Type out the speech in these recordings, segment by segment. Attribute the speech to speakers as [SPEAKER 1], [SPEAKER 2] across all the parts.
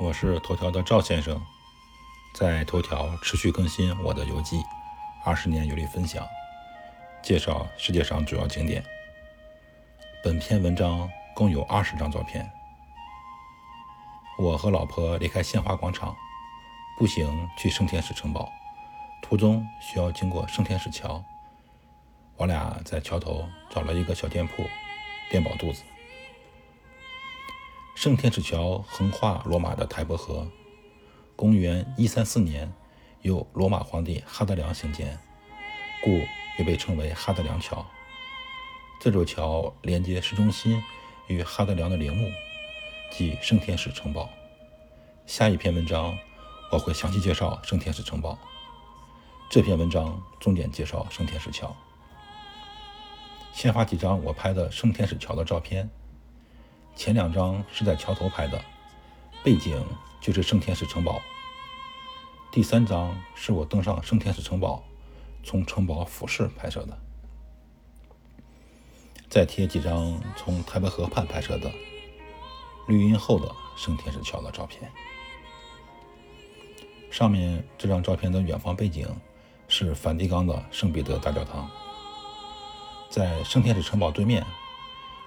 [SPEAKER 1] 我是头条的赵先生，在头条持续更新我的游记，二十年游历分享，介绍世界上主要景点。本篇文章共有二十张照片。我和老婆离开鲜花广场，步行去圣天使城堡，途中需要经过圣天使桥。我俩在桥头找了一个小店铺，垫饱肚子。圣天使桥横跨罗马的台伯河，公元一三四年由罗马皇帝哈德良兴建，故又被称为哈德良桥。这座桥连接市中心与哈德良的陵墓，即圣天使城堡。下一篇文章我会详细介绍圣天使城堡，这篇文章重点介绍圣天使桥。先发几张我拍的圣天使桥的照片。前两张是在桥头拍的，背景就是圣天使城堡。第三张是我登上圣天使城堡，从城堡俯视拍摄的。再贴几张从台北河畔拍摄的绿荫后的圣天使桥的照片。上面这张照片的远方背景是梵蒂冈的圣彼得大教堂，在圣天使城堡对面。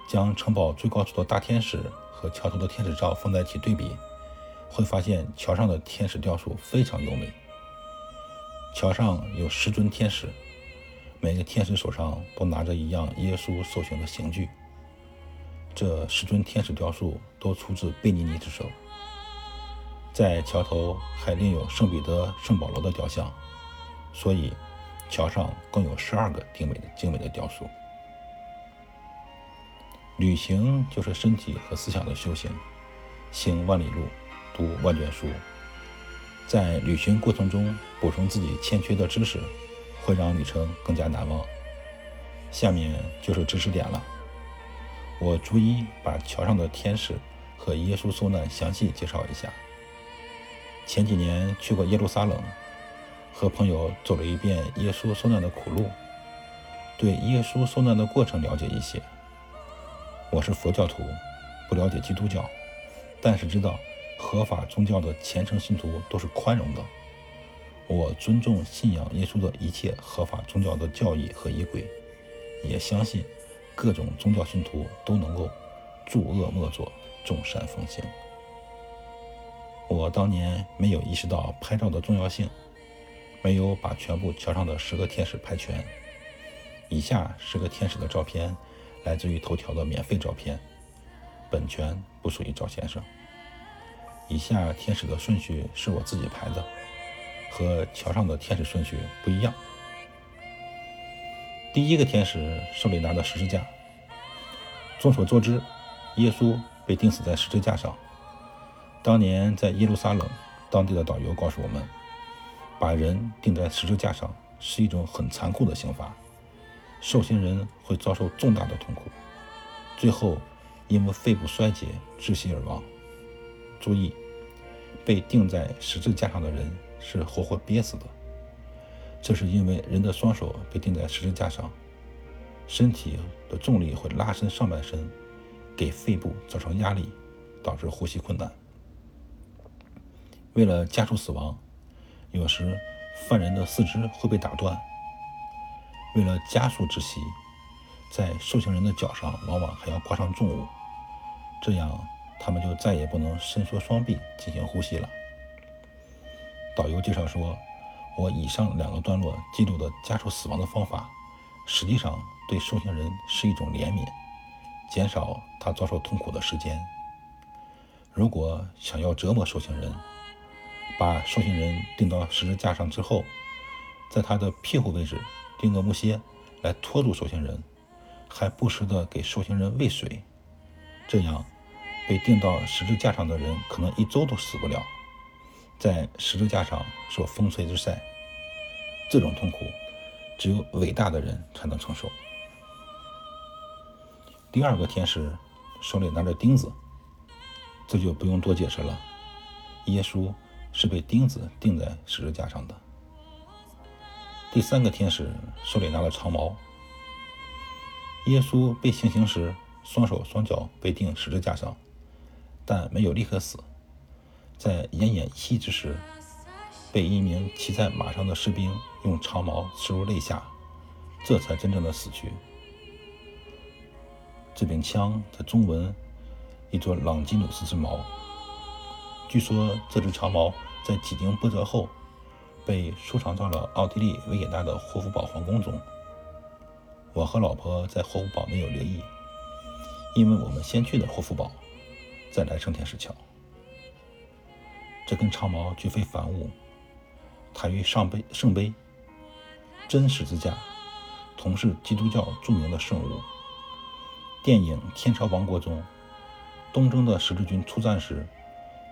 [SPEAKER 1] 将城堡最高处的大天使和桥头的天使照放在一起对比，会发现桥上的天使雕塑非常优美。桥上有十尊天使，每个天使手上都拿着一样耶稣受刑的刑具。这十尊天使雕塑都出自贝尼尼之手。在桥头还另有圣彼得、圣保罗的雕像，所以桥上共有十二个精美的精美的雕塑。旅行就是身体和思想的修行，行万里路，读万卷书。在旅行过程中补充自己欠缺的知识，会让旅程更加难忘。下面就是知识点了。我逐一把桥上的天使和耶稣受难详细介绍一下。前几年去过耶路撒冷，和朋友走了一遍耶稣受难的苦路，对耶稣受难的过程了解一些。我是佛教徒，不了解基督教，但是知道合法宗教的虔诚信徒都是宽容的。我尊重信仰耶稣的一切合法宗教的教义和仪轨，也相信各种宗教信徒都能够诸恶莫作，众善奉行。我当年没有意识到拍照的重要性，没有把全部桥上的十个天使拍全。以下十个天使的照片。来自于头条的免费照片，本权不属于赵先生。以下天使的顺序是我自己排的，和桥上的天使顺序不一样。第一个天使手里拿的十字架。众所周知，耶稣被钉死在十字架上。当年在耶路撒冷，当地的导游告诉我们，把人钉在十字架上是一种很残酷的刑罚。受刑人会遭受重大的痛苦，最后因为肺部衰竭窒息而亡。注意，被钉在十字架上的人是活活憋死的。这是因为人的双手被钉在十字架上，身体的重力会拉伸上半身，给肺部造成压力，导致呼吸困难。为了加速死亡，有时犯人的四肢会被打断。为了加速窒息，在受刑人的脚上往往还要挂上重物，这样他们就再也不能伸缩双臂进行呼吸了。导游介绍说，我以上两个段落记录的加速死亡的方法，实际上对受刑人是一种怜悯，减少他遭受痛苦的时间。如果想要折磨受刑人，把受刑人钉到十字架上之后，在他的屁股位置。钉个木楔来拖住受刑人，还不时地给受刑人喂水，这样被钉到十字架上的人可能一周都死不了，在十字架上受风吹日晒，这种痛苦只有伟大的人才能承受。第二个天使手里拿着钉子，这就不用多解释了，耶稣是被钉子钉在十字架上的。第三个天使手里拿了长矛。耶稣被行刑时，双手双脚被钉十字架上，但没有立刻死。在奄奄一息之时，被一名骑在马上的士兵用长矛刺入肋下，这才真正的死去。这柄枪在中文译作朗基努斯之矛。据说这支长矛在几经波折后，被收藏到了奥地利维也纳的霍夫堡皇宫中。我和老婆在霍夫堡没有留意，因为我们先去的霍夫堡，再来圣天使桥。这根长矛绝非凡物，它与上碑圣碑、真十字架同是基督教著名的圣物。电影《天朝王国》中，东征的十字军出战时，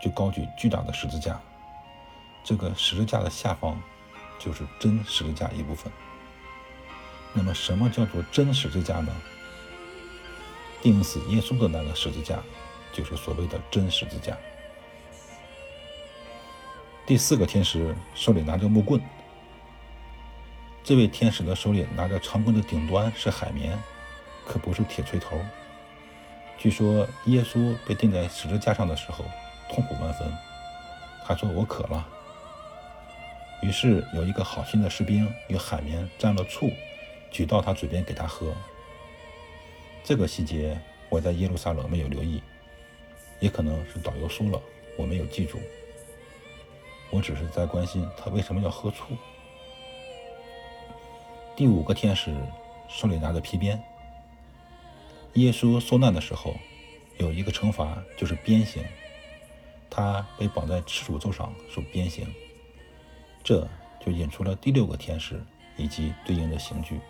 [SPEAKER 1] 就高举巨大的十字架，这个十字架的下方就是真十字架一部分。那么，什么叫做真十字架呢？钉死耶稣的那个十字架，就是所谓的真十字架。第四个天使手里拿着木棍，这位天使的手里拿着长棍的顶端是海绵，可不是铁锤头。据说耶稣被钉在十字架上的时候痛苦万分，他说：“我渴了。”于是有一个好心的士兵用海绵沾了醋。举到他嘴边给他喝。这个细节我在耶路撒冷没有留意，也可能是导游说了，我没有记住。我只是在关心他为什么要喝醋。第五个天使手里拿着皮鞭。耶稣受难的时候，有一个惩罚就是鞭刑，他被绑在赤柱上受鞭刑。这就引出了第六个天使以及对应的刑具。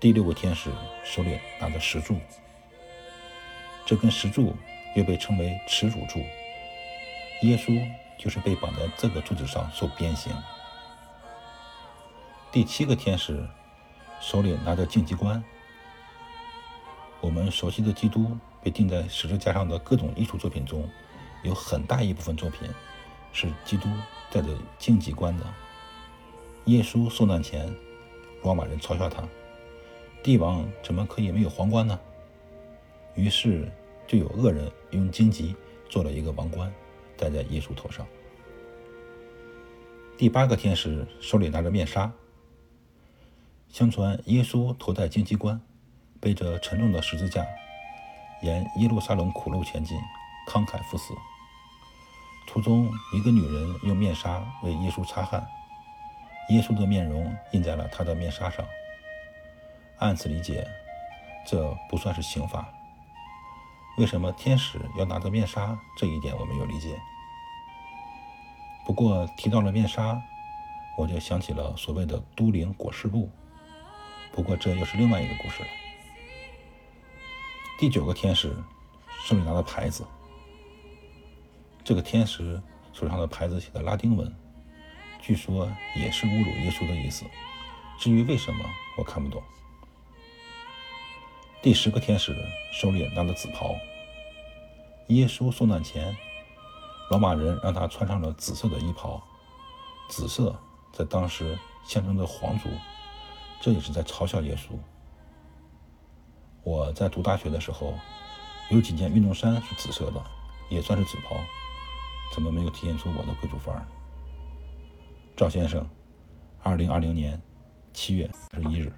[SPEAKER 1] 第六个天使手里拿着石柱，这根石柱又被称为耻辱柱。耶稣就是被绑在这个柱子上受鞭刑。第七个天使手里拿着荆棘冠。我们熟悉的基督被钉在十字架上的各种艺术作品中，有很大一部分作品是基督戴着荆棘冠的。耶稣受难前，罗马人嘲笑他。帝王怎么可以没有皇冠呢？于是就有恶人用荆棘做了一个王冠，戴在耶稣头上。第八个天使手里拿着面纱。相传耶稣头戴荆棘冠，背着沉重的十字架，沿耶路撒冷苦路前进，慷慨赴死。途中，一个女人用面纱为耶稣擦汗，耶稣的面容印在了她的面纱上。按此理解，这不算是刑罚。为什么天使要拿着面纱？这一点我没有理解。不过提到了面纱，我就想起了所谓的都灵裹尸布。不过这又是另外一个故事了。第九个天使手里拿的牌子，这个天使手上的牌子写的拉丁文，据说也是侮辱耶稣的意思。至于为什么，我看不懂。第十个天使手里拿着紫袍。耶稣受难前，罗马人让他穿上了紫色的衣袍。紫色在当时象征着皇族，这也是在嘲笑耶稣。我在读大学的时候，有几件运动衫是紫色的，也算是紫袍，怎么没有体现出我的贵族范儿呢？赵先生，二零二零年七月十一日。